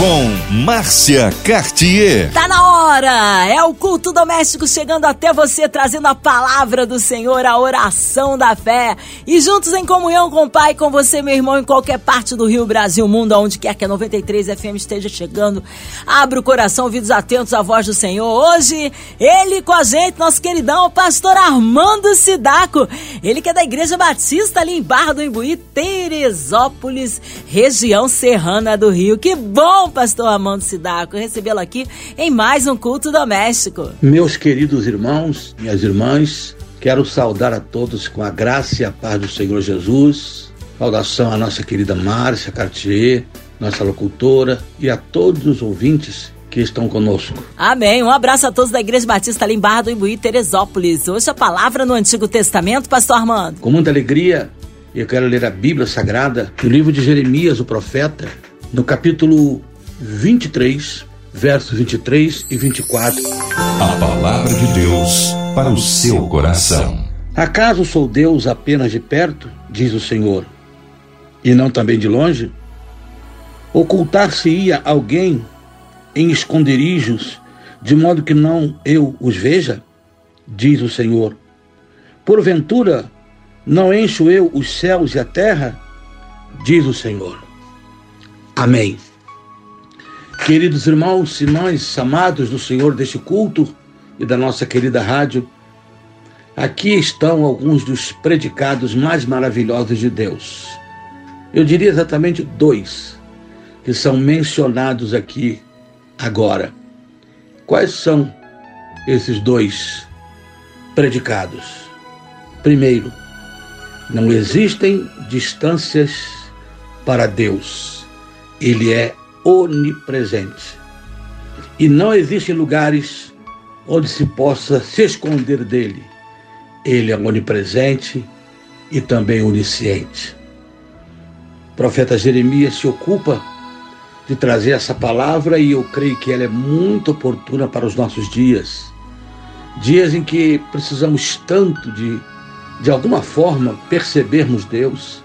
com Márcia Cartier. Tá na hora! É o culto doméstico chegando até você, trazendo a palavra do Senhor, a oração da fé. E juntos em comunhão com o Pai, com você, meu irmão, em qualquer parte do Rio, Brasil, mundo, aonde quer que a 93 FM esteja chegando. Abra o coração, ouvidos atentos à voz do Senhor. Hoje, ele com a gente, nosso queridão, o pastor Armando Sidaco. Ele que é da Igreja Batista ali em Barra do Imbuí, Teresópolis, região serrana do Rio. Que bom, pastor Armando Sidaco, recebê-lo aqui em mais um culto doméstico. Meus queridos irmãos, minhas irmãs, quero saudar a todos com a graça e a paz do Senhor Jesus. Saudação à nossa querida Márcia Cartier, nossa locutora, e a todos os ouvintes que estão conosco. Amém. Um abraço a todos da Igreja Batista ali em Barra do Imbuí, Teresópolis. Hoje a palavra no Antigo Testamento, pastor Armando. Com muita alegria, eu quero ler a Bíblia Sagrada, no livro de Jeremias, o profeta, no capítulo 23, versos 23 e 24. A palavra de Deus para o seu coração. Acaso sou Deus apenas de perto, diz o Senhor, e não também de longe? Ocultar-se-ia alguém em esconderijos, de modo que não eu os veja? Diz o Senhor. Porventura, não encho eu os céus e a terra? Diz o Senhor. Amém. Queridos irmãos irmãs, amados do Senhor deste culto e da nossa querida rádio, aqui estão alguns dos predicados mais maravilhosos de Deus. Eu diria exatamente dois que são mencionados aqui agora. Quais são esses dois predicados? Primeiro, não existem distâncias para Deus. Ele é onipresente. E não existem lugares onde se possa se esconder dele. Ele é onipresente e também onisciente. O profeta Jeremias se ocupa de trazer essa palavra e eu creio que ela é muito oportuna para os nossos dias. Dias em que precisamos tanto de, de alguma forma, percebermos Deus,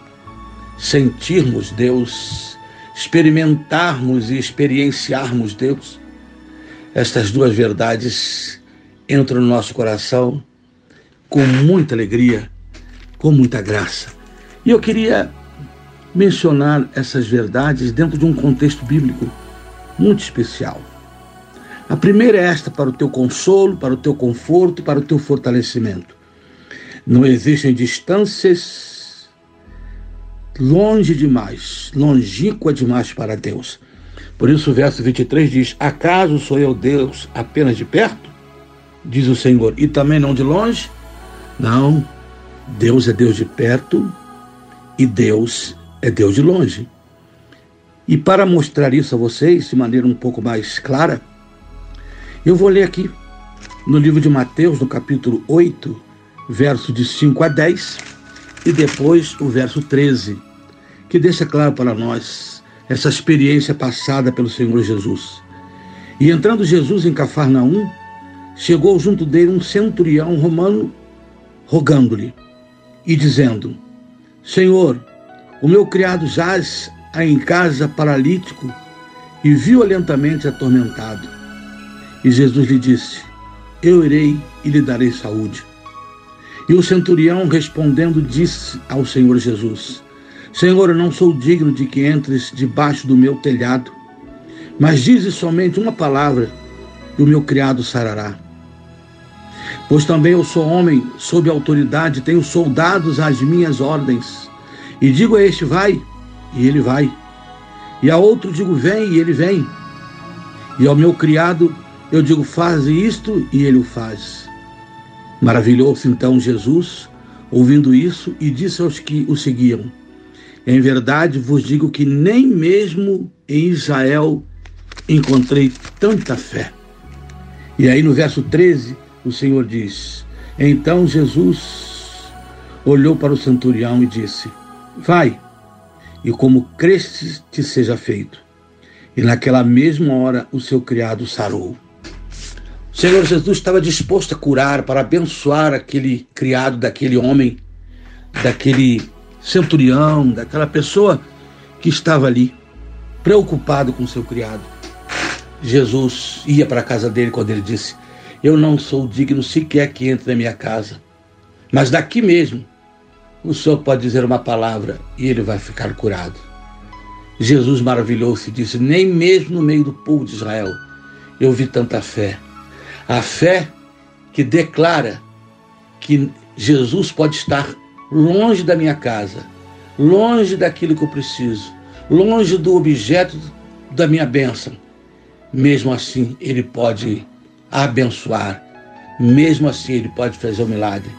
sentirmos Deus, experimentarmos e experienciarmos Deus, estas duas verdades entram no nosso coração com muita alegria, com muita graça. E eu queria mencionar essas verdades dentro de um contexto bíblico muito especial. A primeira é esta para o teu consolo, para o teu conforto, para o teu fortalecimento. Não existem distâncias longe demais, longínqua demais para Deus. Por isso o verso 23 diz: Acaso sou eu Deus apenas de perto? Diz o Senhor, e também não de longe? Não, Deus é Deus de perto e Deus é Deus de longe. E para mostrar isso a vocês de maneira um pouco mais clara, eu vou ler aqui no livro de Mateus, no capítulo 8, verso de 5 a 10, e depois o verso 13 que deixa claro para nós essa experiência passada pelo Senhor Jesus. E entrando Jesus em Cafarnaum, chegou junto dele um centurião romano, rogando-lhe e dizendo: Senhor, o meu criado jaz em casa paralítico e violentamente atormentado. E Jesus lhe disse: Eu irei e lhe darei saúde. E o centurião respondendo disse ao Senhor Jesus: Senhor, eu não sou digno de que entres debaixo do meu telhado, mas dize somente uma palavra e o meu criado sarará. Pois também eu sou homem sob autoridade, tenho soldados às minhas ordens. E digo a este, vai, e ele vai. E a outro digo, vem, e ele vem. E ao meu criado eu digo, faz isto, e ele o faz. Maravilhou-se então Jesus, ouvindo isso, e disse aos que o seguiam: em verdade vos digo que nem mesmo em Israel encontrei tanta fé. E aí no verso 13, o Senhor diz: Então Jesus olhou para o centurião e disse: Vai, e como crestes te seja feito. E naquela mesma hora o seu criado sarou. Senhor Jesus estava disposto a curar, para abençoar aquele criado daquele homem, daquele centurião, daquela pessoa que estava ali, preocupado com seu criado. Jesus ia para a casa dele quando ele disse: Eu não sou digno sequer que entre na minha casa, mas daqui mesmo o Senhor pode dizer uma palavra e ele vai ficar curado. Jesus maravilhou-se e disse: Nem mesmo no meio do povo de Israel eu vi tanta fé. A fé que declara que Jesus pode estar longe da minha casa, longe daquilo que eu preciso, longe do objeto da minha bênção. Mesmo assim, ele pode abençoar, mesmo assim, ele pode fazer o um milagre.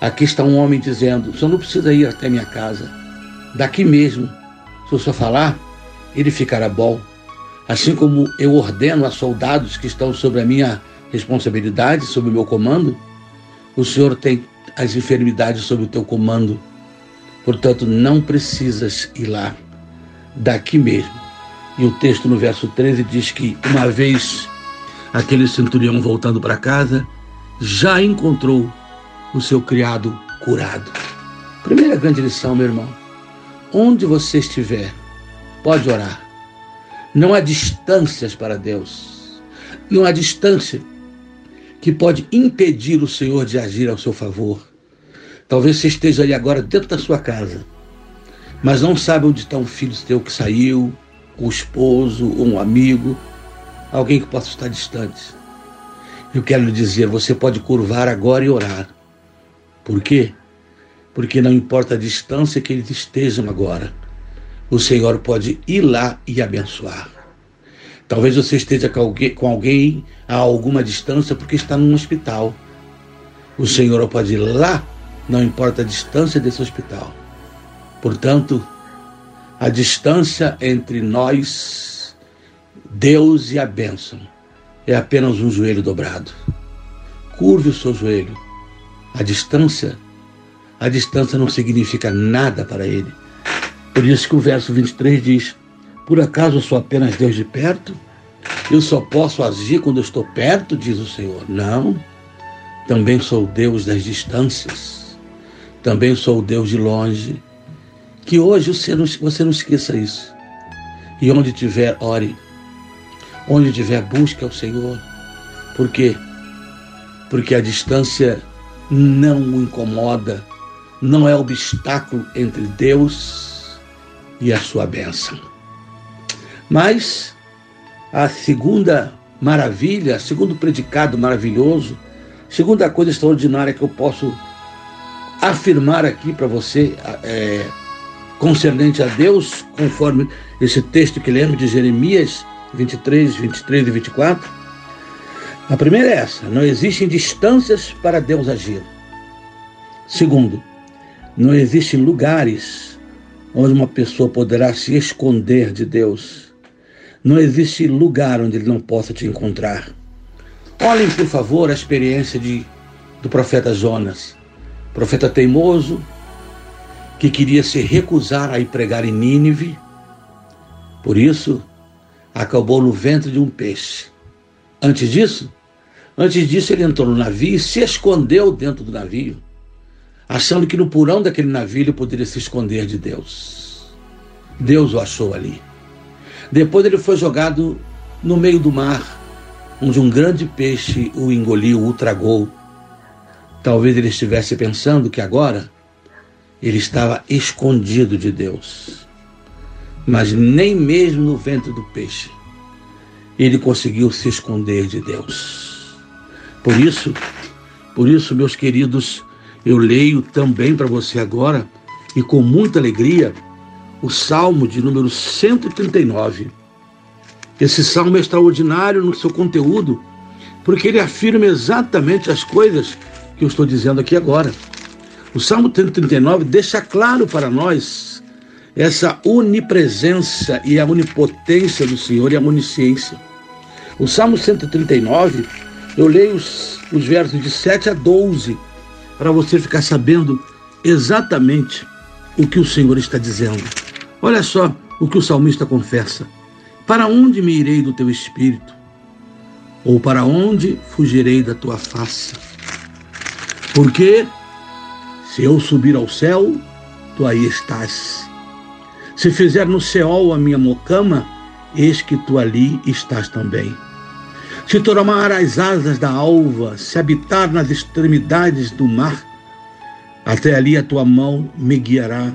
Aqui está um homem dizendo: o senhor não precisa ir até minha casa, daqui mesmo, se o senhor falar, ele ficará bom. Assim como eu ordeno a soldados que estão sobre a minha responsabilidade, sob o meu comando, o Senhor tem as enfermidades sob o teu comando. Portanto, não precisas ir lá, daqui mesmo. E o texto no verso 13 diz que, uma vez aquele centurião voltando para casa, já encontrou o seu criado curado. Primeira grande lição, meu irmão: onde você estiver, pode orar. Não há distâncias para Deus. Não há distância que pode impedir o Senhor de agir ao seu favor. Talvez você esteja ali agora dentro da sua casa, mas não sabe onde está um filho teu que saiu, um esposo, um amigo, alguém que possa estar distante. Eu quero lhe dizer, você pode curvar agora e orar. Por quê? Porque não importa a distância que eles estejam agora, o Senhor pode ir lá e abençoar. Talvez você esteja com alguém, a alguma distância porque está num hospital. O Senhor pode ir lá, não importa a distância desse hospital. Portanto, a distância entre nós, Deus e a bênção, é apenas um joelho dobrado. Curve o seu joelho. A distância, a distância não significa nada para ele. Por isso que o verso 23 diz: Por acaso eu sou apenas Deus de perto? Eu só posso agir quando eu estou perto, diz o Senhor. Não. Também sou Deus das distâncias. Também sou Deus de longe. Que hoje você não, você não esqueça isso. E onde tiver, ore. Onde tiver, busque ao Senhor. Por quê? Porque a distância não o incomoda, não é obstáculo entre Deus e a sua bênção. Mas a segunda maravilha, segundo predicado maravilhoso, segunda coisa extraordinária que eu posso afirmar aqui para você, é, concernente a Deus, conforme esse texto que lemos de Jeremias 23, 23 e 24. A primeira é essa: não existem distâncias para Deus agir. Segundo, não existem lugares onde uma pessoa poderá se esconder de Deus. Não existe lugar onde ele não possa te encontrar. Olhem, por favor, a experiência de, do profeta Jonas, profeta teimoso, que queria se recusar a ir pregar em Nínive. Por isso, acabou no ventre de um peixe. Antes disso, antes disso ele entrou no navio e se escondeu dentro do navio achando que no porão daquele navio ele poderia se esconder de Deus. Deus o achou ali. Depois ele foi jogado no meio do mar, onde um grande peixe o engoliu, o tragou. Talvez ele estivesse pensando que agora ele estava escondido de Deus. Mas nem mesmo no ventre do peixe ele conseguiu se esconder de Deus. Por isso, por isso, meus queridos, eu leio também para você agora, e com muita alegria, o Salmo de número 139. Esse salmo é extraordinário no seu conteúdo, porque ele afirma exatamente as coisas que eu estou dizendo aqui agora. O Salmo 139 deixa claro para nós essa onipresença e a onipotência do Senhor e a onisciência. O Salmo 139, eu leio os, os versos de 7 a 12, para você ficar sabendo exatamente o que o Senhor está dizendo. Olha só o que o salmista confessa: Para onde me irei do teu espírito? Ou para onde fugirei da tua face? Porque se eu subir ao céu, tu aí estás. Se fizer no céu a minha mocama, eis que tu ali estás também. Se tomar as asas da alva, se habitar nas extremidades do mar, até ali a tua mão me guiará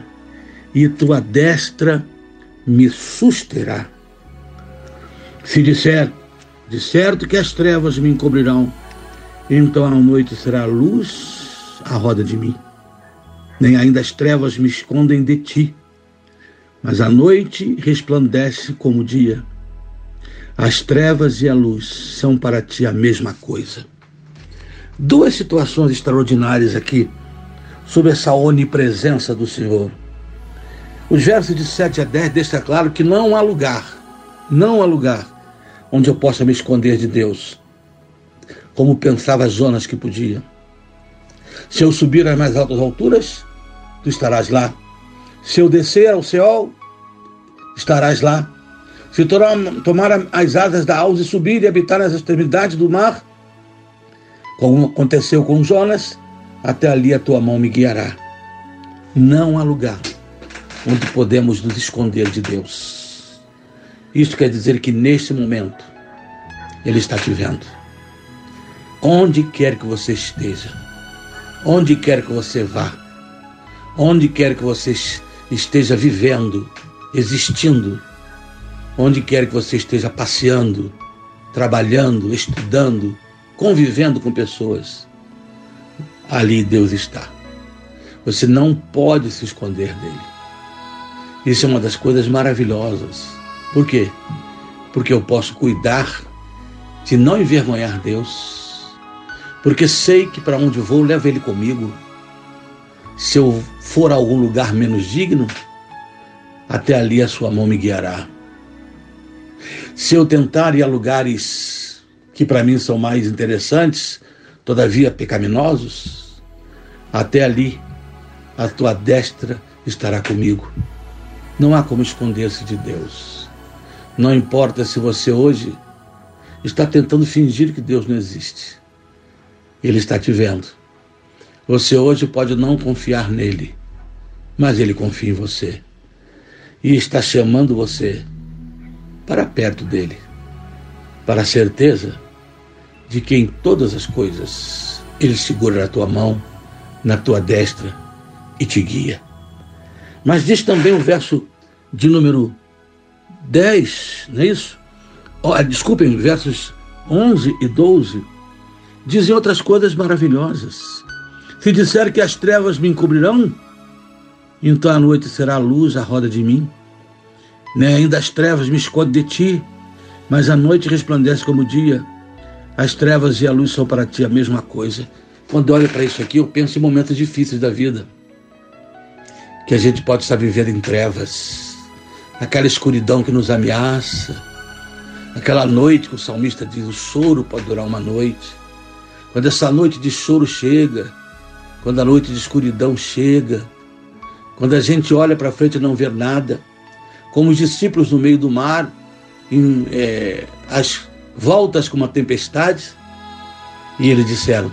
e tua destra me susterá. Se disser, de certo que as trevas me encobrirão, então a noite será luz à roda de mim. Nem ainda as trevas me escondem de ti, mas a noite resplandece como o dia. As trevas e a luz são para ti a mesma coisa. Duas situações extraordinárias aqui sobre essa onipresença do Senhor. Os versos de 7 a 10 deixam claro que não há lugar, não há lugar onde eu possa me esconder de Deus, como pensava Jonas que podia. Se eu subir às mais altas alturas, tu estarás lá. Se eu descer ao céu, estarás lá. Se tomar as asas da alça e subir e habitar nas extremidades do mar, como aconteceu com Jonas, até ali a tua mão me guiará. Não há lugar onde podemos nos esconder de Deus. Isso quer dizer que neste momento Ele está te vendo. Onde quer que você esteja, onde quer que você vá, onde quer que você esteja vivendo, existindo, onde quer que você esteja passeando, trabalhando, estudando, convivendo com pessoas, ali Deus está. Você não pode se esconder dele. Isso é uma das coisas maravilhosas. Por quê? Porque eu posso cuidar de não envergonhar Deus. Porque sei que para onde vou, levo Ele comigo. Se eu for a algum lugar menos digno, até ali a sua mão me guiará. Se eu tentar ir a lugares que para mim são mais interessantes, todavia pecaminosos, até ali, a tua destra estará comigo. Não há como esconder-se de Deus. Não importa se você hoje está tentando fingir que Deus não existe. Ele está te vendo. Você hoje pode não confiar nele, mas ele confia em você. E está chamando você para perto dele, para a certeza de que em todas as coisas ele segura a tua mão na tua destra e te guia. Mas diz também o verso de número 10, não é isso? Oh, desculpem, versos 11 e 12, dizem outras coisas maravilhosas. Se disser que as trevas me encobrirão, então a noite será a luz à roda de mim. Nem ainda as trevas me escondem de ti, mas a noite resplandece como o dia. As trevas e a luz são para ti a mesma coisa. Quando olho para isso aqui, eu penso em momentos difíceis da vida. Que a gente pode estar vivendo em trevas, aquela escuridão que nos ameaça, aquela noite que o salmista diz: o choro pode durar uma noite. Quando essa noite de choro chega, quando a noite de escuridão chega, quando a gente olha para frente e não vê nada, como os discípulos no meio do mar, em, é, as voltas com uma tempestade, e eles disseram: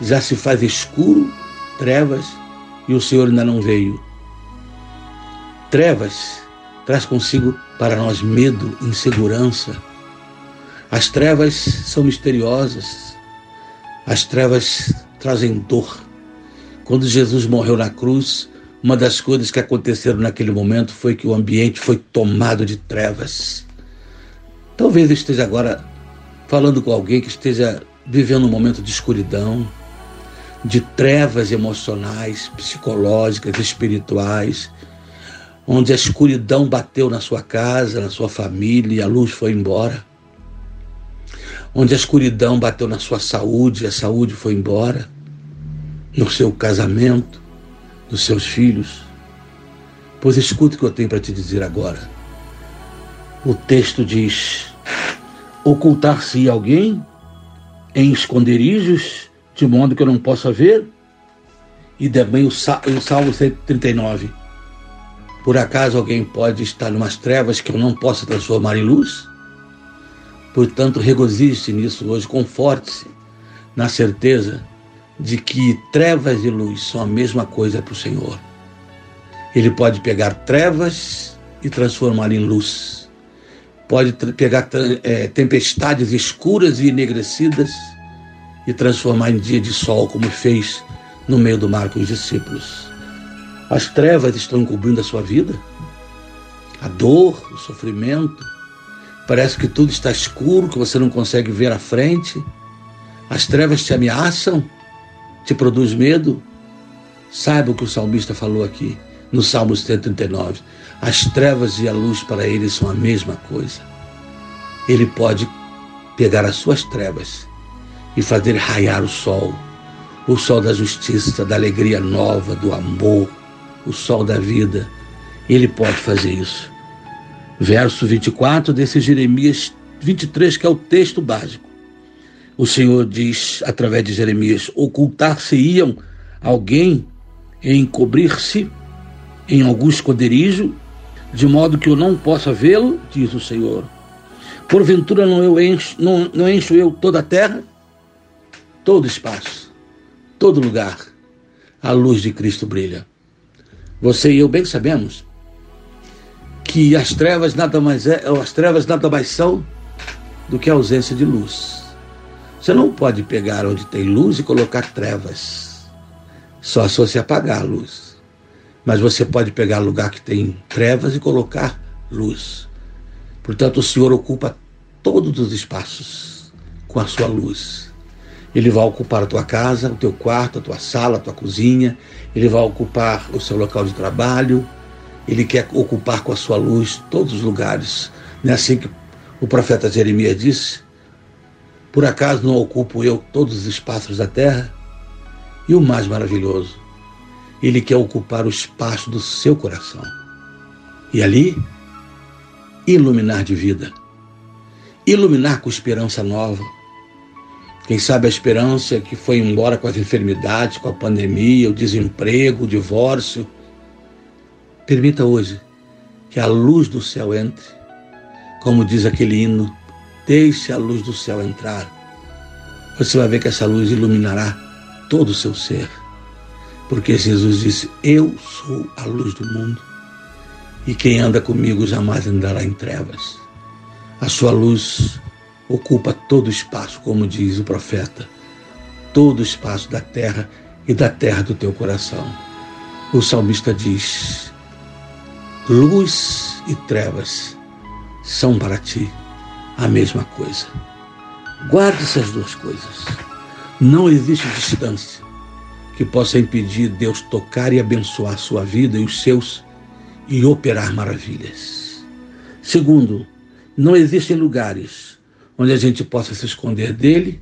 já se faz escuro, trevas, e o Senhor ainda não veio. Trevas traz consigo para nós medo, insegurança. As trevas são misteriosas. As trevas trazem dor. Quando Jesus morreu na cruz, uma das coisas que aconteceram naquele momento foi que o ambiente foi tomado de trevas. Talvez eu esteja agora falando com alguém que esteja vivendo um momento de escuridão, de trevas emocionais, psicológicas, espirituais, onde a escuridão bateu na sua casa, na sua família e a luz foi embora. Onde a escuridão bateu na sua saúde e a saúde foi embora. No seu casamento, nos seus filhos. Pois escute o que eu tenho para te dizer agora. O texto diz: ocultar-se alguém em esconderijos de modo que eu não possa ver. E também o Salmo 139. Por acaso alguém pode estar em umas trevas que eu não possa transformar em luz? Portanto, regozije-se nisso hoje, conforte-se na certeza de que trevas e luz são a mesma coisa para o Senhor. Ele pode pegar trevas e transformar em luz. Pode pegar é, tempestades escuras e enegrecidas e transformar em dia de sol, como fez no meio do mar com os discípulos. As trevas estão encobrindo a sua vida, a dor, o sofrimento. Parece que tudo está escuro, que você não consegue ver a frente. As trevas te ameaçam, te produz medo. Saiba o que o salmista falou aqui no Salmo 139. As trevas e a luz para ele são a mesma coisa. Ele pode pegar as suas trevas e fazer raiar o sol, o sol da justiça, da alegria nova, do amor, o sol da vida. Ele pode fazer isso. Verso 24 desse Jeremias 23, que é o texto básico. O Senhor diz através de Jeremias: ocultar-se-iam alguém e encobrir-se em algum esconderijo, de modo que eu não possa vê-lo, diz o Senhor. Porventura não, eu encho, não, não encho eu toda a terra? todo espaço, todo lugar, a luz de Cristo brilha. Você e eu bem sabemos que as trevas nada mais é, as trevas nada mais são do que a ausência de luz. Você não pode pegar onde tem luz e colocar trevas. Só se você apagar a luz. Mas você pode pegar lugar que tem trevas e colocar luz. Portanto, o Senhor ocupa todos os espaços com a sua luz. Ele vai ocupar a tua casa, o teu quarto, a tua sala, a tua cozinha. Ele vai ocupar o seu local de trabalho. Ele quer ocupar com a sua luz todos os lugares. Não é assim que o profeta Jeremias disse? Por acaso não ocupo eu todos os espaços da terra? E o mais maravilhoso, ele quer ocupar o espaço do seu coração. E ali, iluminar de vida. Iluminar com esperança nova quem sabe a esperança que foi embora com as enfermidades, com a pandemia, o desemprego, o divórcio. Permita hoje que a luz do céu entre. Como diz aquele hino, deixe a luz do céu entrar. Você vai ver que essa luz iluminará todo o seu ser. Porque Jesus disse: Eu sou a luz do mundo. E quem anda comigo jamais andará em trevas. A sua luz ocupa todo o espaço, como diz o profeta, todo o espaço da terra e da terra do teu coração. O salmista diz: luz e trevas são para ti a mesma coisa. Guarde essas duas coisas. Não existe distância que possa impedir Deus tocar e abençoar sua vida e os seus e operar maravilhas. Segundo, não existem lugares onde a gente possa se esconder dele,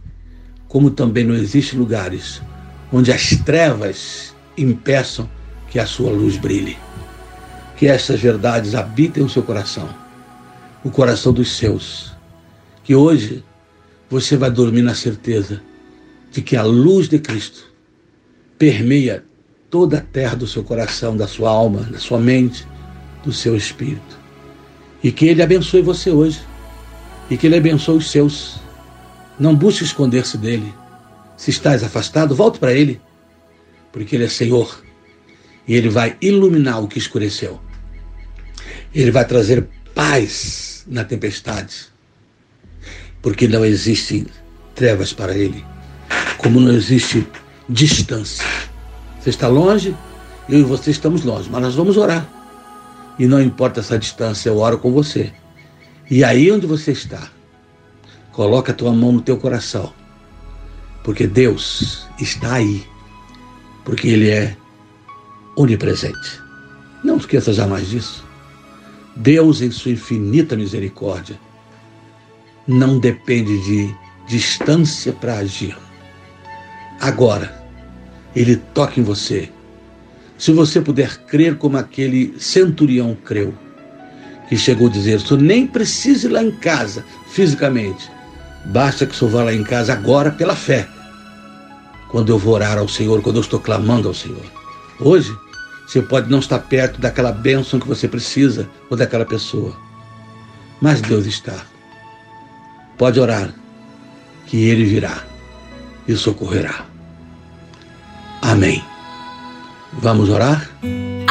como também não existem lugares onde as trevas impeçam que a sua luz brilhe. Que essas verdades habitem o seu coração, o coração dos seus. Que hoje você vai dormir na certeza de que a luz de Cristo permeia toda a terra do seu coração, da sua alma, da sua mente, do seu espírito. E que Ele abençoe você hoje e que Ele abençoe os seus. Não busque esconder-se dele. Se estás afastado, volte para Ele, porque Ele é Senhor e Ele vai iluminar o que escureceu. Ele vai trazer paz na tempestade, porque não existe trevas para Ele, como não existe distância. Você está longe, eu e você estamos longe, mas nós vamos orar. E não importa essa distância, eu oro com você. E aí onde você está, coloca a tua mão no teu coração, porque Deus está aí, porque Ele é onipresente. Não esqueça jamais disso. Deus, em sua infinita misericórdia, não depende de distância para agir. Agora, Ele toca em você. Se você puder crer como aquele centurião creu, que chegou a dizer: senhor nem precisa ir lá em casa fisicamente, basta que o senhor vá lá em casa agora pela fé. Quando eu vou orar ao Senhor, quando eu estou clamando ao Senhor. Hoje, você pode não estar perto daquela bênção que você precisa ou daquela pessoa, mas Deus está. Pode orar, que ele virá e socorrerá. Amém. Vamos orar?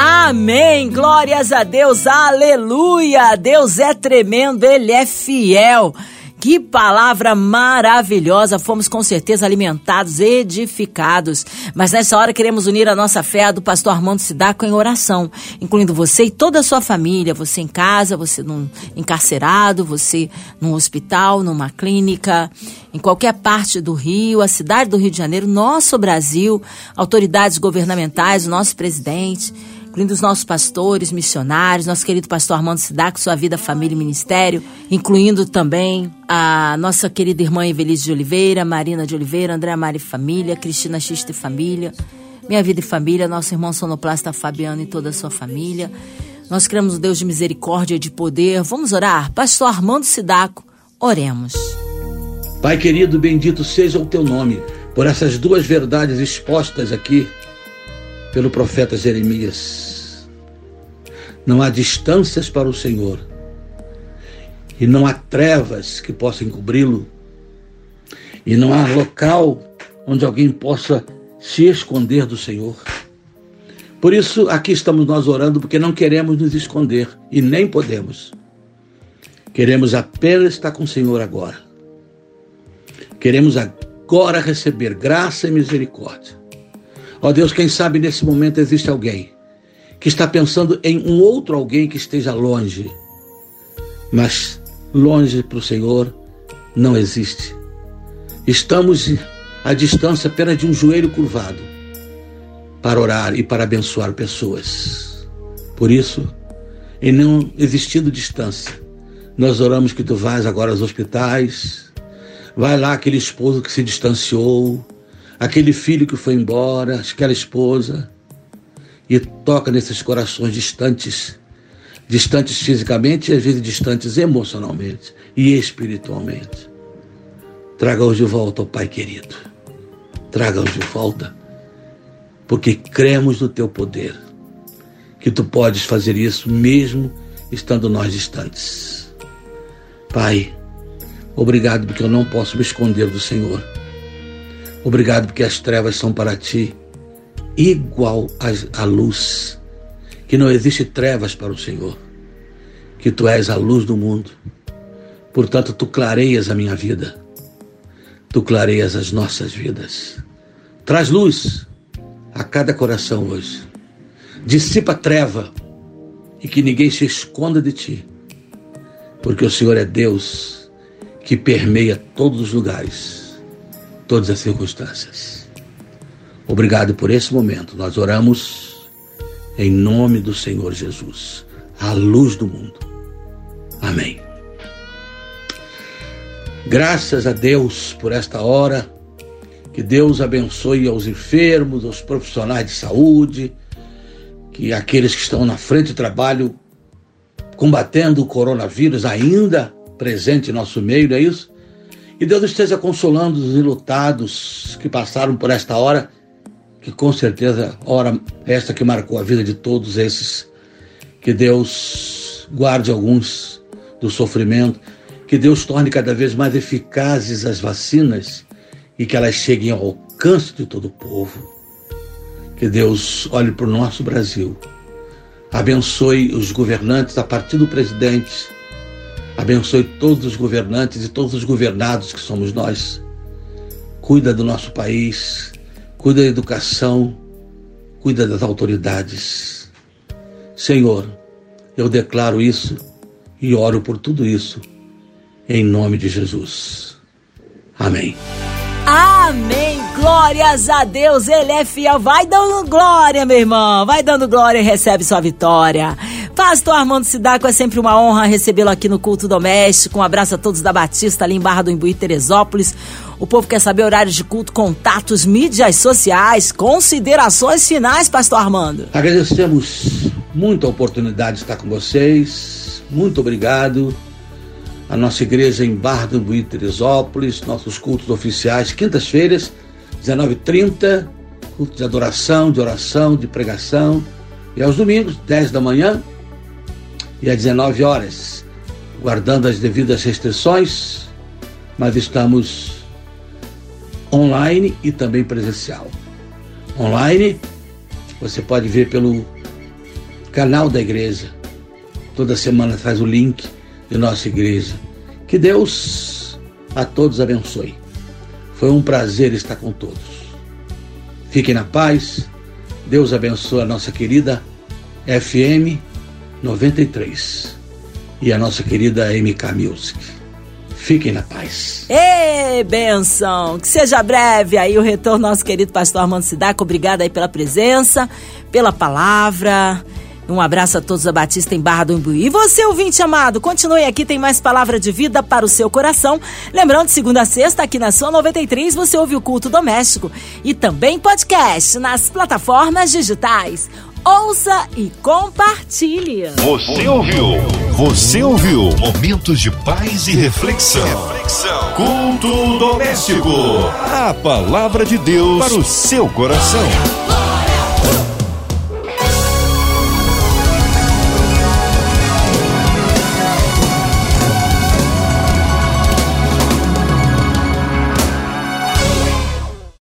Amém! Glórias a Deus, aleluia! Deus é tremendo, Ele é fiel. Que palavra maravilhosa! Fomos com certeza alimentados, edificados. Mas nessa hora queremos unir a nossa fé à do pastor Armando Sidaco em oração, incluindo você e toda a sua família, você em casa, você num encarcerado, você num hospital, numa clínica, em qualquer parte do Rio, a cidade do Rio de Janeiro, nosso Brasil, autoridades governamentais, o nosso presidente incluindo os nossos pastores, missionários, nosso querido pastor Armando Sidac, sua vida, família e ministério, incluindo também a nossa querida irmã Evelise de Oliveira, Marina de Oliveira, André Mari Família, Cristina Xista e Família, Minha Vida e Família, nosso irmão sonoplasta Fabiano e toda a sua família. Nós cremos no Deus de misericórdia e de poder. Vamos orar? Pastor Armando Sidaco, oremos. Pai querido, bendito seja o teu nome por essas duas verdades expostas aqui pelo profeta Jeremias. Não há distâncias para o Senhor e não há trevas que possam encobri-lo e não há local onde alguém possa se esconder do Senhor. Por isso, aqui estamos nós orando, porque não queremos nos esconder e nem podemos. Queremos apenas estar com o Senhor agora. Queremos agora receber graça e misericórdia. Ó oh Deus, quem sabe nesse momento existe alguém que está pensando em um outro alguém que esteja longe. Mas longe para o Senhor não existe. Estamos à distância apenas de um joelho curvado para orar e para abençoar pessoas. Por isso, em não existindo distância, nós oramos que tu vais agora aos hospitais, vai lá aquele esposo que se distanciou, aquele filho que foi embora, aquela esposa, e toca nesses corações distantes, distantes fisicamente e às vezes distantes emocionalmente e espiritualmente. Traga-os de volta, ó Pai querido. Traga-os de volta, porque cremos no teu poder, que tu podes fazer isso mesmo estando nós distantes. Pai, obrigado porque eu não posso me esconder do Senhor Obrigado porque as trevas são para ti igual à luz, que não existe trevas para o Senhor, que tu és a luz do mundo. Portanto, tu clareias a minha vida, tu clareias as nossas vidas. Traz luz a cada coração hoje. Dissipa a treva e que ninguém se esconda de ti, porque o Senhor é Deus que permeia todos os lugares todas as circunstâncias. Obrigado por esse momento. Nós oramos em nome do Senhor Jesus, a luz do mundo. Amém. Graças a Deus por esta hora. Que Deus abençoe aos enfermos, aos profissionais de saúde, que aqueles que estão na frente de trabalho combatendo o coronavírus ainda presente em nosso meio, não é isso? E Deus esteja consolando os enlutados que passaram por esta hora, que com certeza hora esta que marcou a vida de todos esses. Que Deus guarde alguns do sofrimento, que Deus torne cada vez mais eficazes as vacinas e que elas cheguem ao alcance de todo o povo. Que Deus olhe para o nosso Brasil, abençoe os governantes a partir do presidente Abençoe todos os governantes e todos os governados que somos nós. Cuida do nosso país, cuida da educação, cuida das autoridades. Senhor, eu declaro isso e oro por tudo isso, em nome de Jesus. Amém. Amém. Glórias a Deus, Ele é fiel. Vai dando glória, meu irmão. Vai dando glória e recebe sua vitória. Pastor Armando Sidaco, é sempre uma honra recebê-lo aqui no Culto Doméstico. Um abraço a todos da Batista, ali em Barra do Imbuí, Teresópolis. O povo quer saber horários de culto, contatos, mídias sociais, considerações finais, Pastor Armando. Agradecemos muito a oportunidade de estar com vocês. Muito obrigado. A nossa igreja em Barra do Imbuí, Teresópolis, nossos cultos oficiais, quintas-feiras, 19h30, culto de adoração, de oração, de pregação. E aos domingos, 10 da manhã, e às 19 horas, guardando as devidas restrições, mas estamos online e também presencial. Online, você pode ver pelo canal da igreja. Toda semana traz o link de nossa igreja. Que Deus a todos abençoe. Foi um prazer estar com todos. Fiquem na paz. Deus abençoe a nossa querida FM 93 e a nossa querida MK Music. Fiquem na paz. Ê, benção! Que seja breve aí o retorno nosso querido pastor Armando Sidaco. Obrigado aí pela presença, pela palavra. Um abraço a todos da Batista em Barra do Imbuí. E você, ouvinte amado, continue aqui, tem mais palavra de vida para o seu coração. Lembrando, segunda a sexta, aqui na sua 93, você ouve o culto doméstico e também podcast nas plataformas digitais. Ouça e compartilhe. Você ouviu? Você ouviu? Momentos de paz e reflexão. reflexão. Culto doméstico. A palavra de Deus para o seu coração.